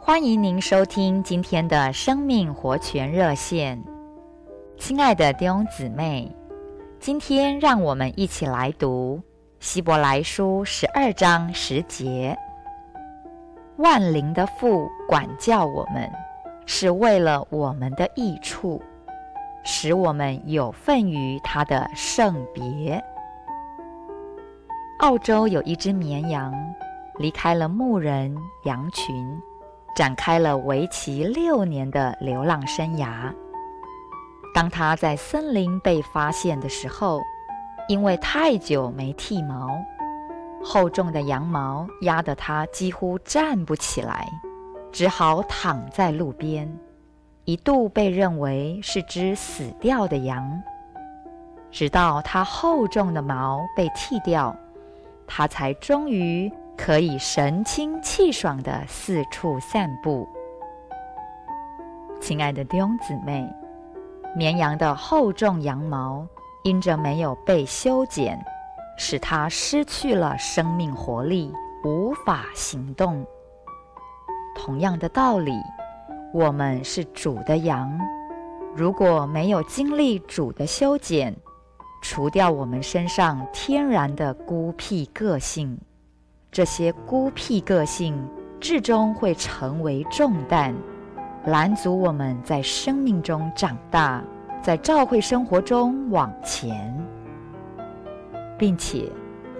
欢迎您收听今天的生命活泉热线，亲爱的弟兄姊妹，今天让我们一起来读希伯来书十二章十节。万灵的父管教我们，是为了我们的益处，使我们有份于他的圣别。澳洲有一只绵羊，离开了牧人羊群，展开了为期六年的流浪生涯。当他在森林被发现的时候，因为太久没剃毛，厚重的羊毛压得他几乎站不起来，只好躺在路边，一度被认为是只死掉的羊。直到他厚重的毛被剃掉。他才终于可以神清气爽地四处散步。亲爱的弟兄姊妹，绵羊的厚重羊毛因着没有被修剪，使它失去了生命活力，无法行动。同样的道理，我们是主的羊，如果没有经历主的修剪，除掉我们身上天然的孤僻个性，这些孤僻个性至终会成为重担，拦阻我们在生命中长大，在教会生活中往前，并且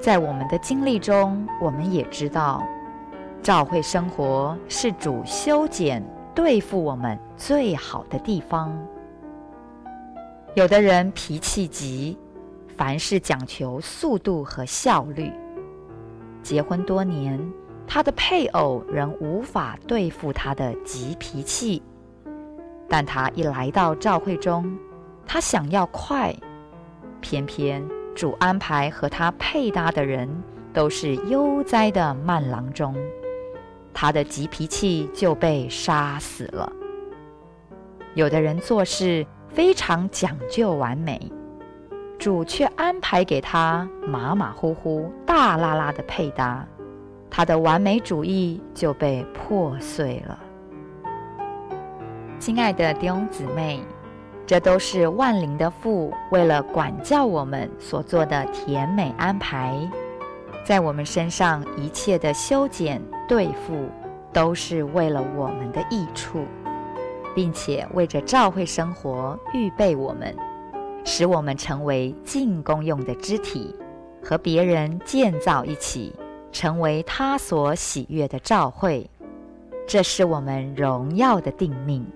在我们的经历中，我们也知道，教会生活是主修剪对付我们最好的地方。有的人脾气急。凡事讲求速度和效率。结婚多年，他的配偶仍无法对付他的急脾气。但他一来到教会中，他想要快，偏偏主安排和他配搭的人都是悠哉的慢郎中，他的急脾气就被杀死了。有的人做事非常讲究完美。主却安排给他马马虎虎、大剌剌的配搭，他的完美主义就被破碎了。亲爱的弟兄姊妹，这都是万灵的父为了管教我们所做的甜美安排，在我们身上一切的修剪对付，都是为了我们的益处，并且为着照会生活预备我们。使我们成为进功用的肢体，和别人建造一起，成为他所喜悦的教会。这是我们荣耀的定命。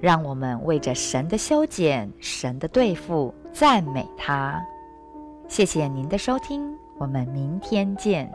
让我们为着神的修剪、神的对付，赞美他。谢谢您的收听，我们明天见。